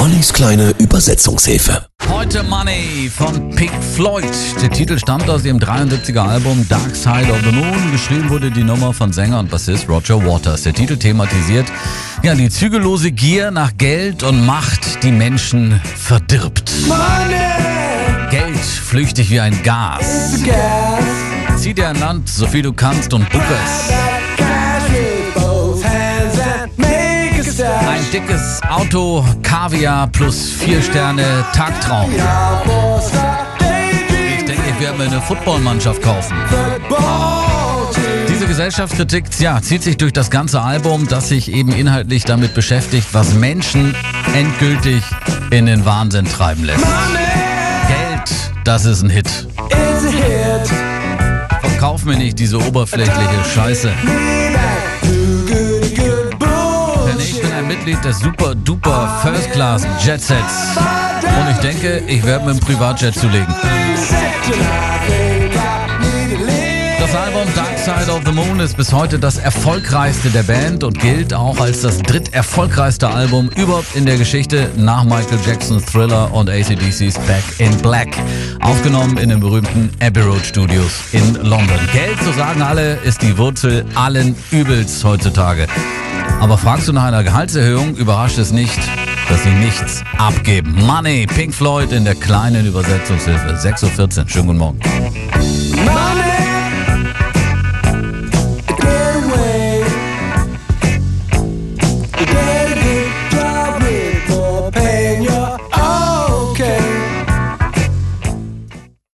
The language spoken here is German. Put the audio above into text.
Ollis kleine Übersetzungshilfe. Heute Money von Pink Floyd. Der Titel stammt aus ihrem 73er Album Dark Side of the Moon. Geschrieben wurde die Nummer von Sänger und Bassist Roger Waters. Der Titel thematisiert ja die zügellose Gier nach Geld und Macht, die Menschen verdirbt. Geld flüchtig wie ein Gas. Zieh dir ein Land, so viel du kannst und buch dickes Auto, Kaviar plus vier Sterne, Tagtraum. Ich denke, ich werde mir eine Footballmannschaft kaufen. Diese Gesellschaftskritik ja, zieht sich durch das ganze Album, das sich eben inhaltlich damit beschäftigt, was Menschen endgültig in den Wahnsinn treiben lässt. Geld, das ist ein Hit. Verkauf mir nicht diese oberflächliche Scheiße. Mitglied des Super Duper First Class Jet Sets. Und ich denke, ich werde mit dem Privatjet zulegen. Das Album Dark Side of the Moon ist bis heute das erfolgreichste der Band und gilt auch als das dritterfolgreichste Album überhaupt in der Geschichte nach Michael Jacksons Thriller und ACDC's Back in Black. Aufgenommen in den berühmten Abbey Road Studios in London. Geld, so sagen alle, ist die Wurzel allen Übels heutzutage. Aber fragst du nach einer Gehaltserhöhung, überrascht es nicht, dass sie nichts abgeben. Money, Pink Floyd in der kleinen Übersetzungshilfe. 6.14 Uhr. Schönen guten Morgen. Money!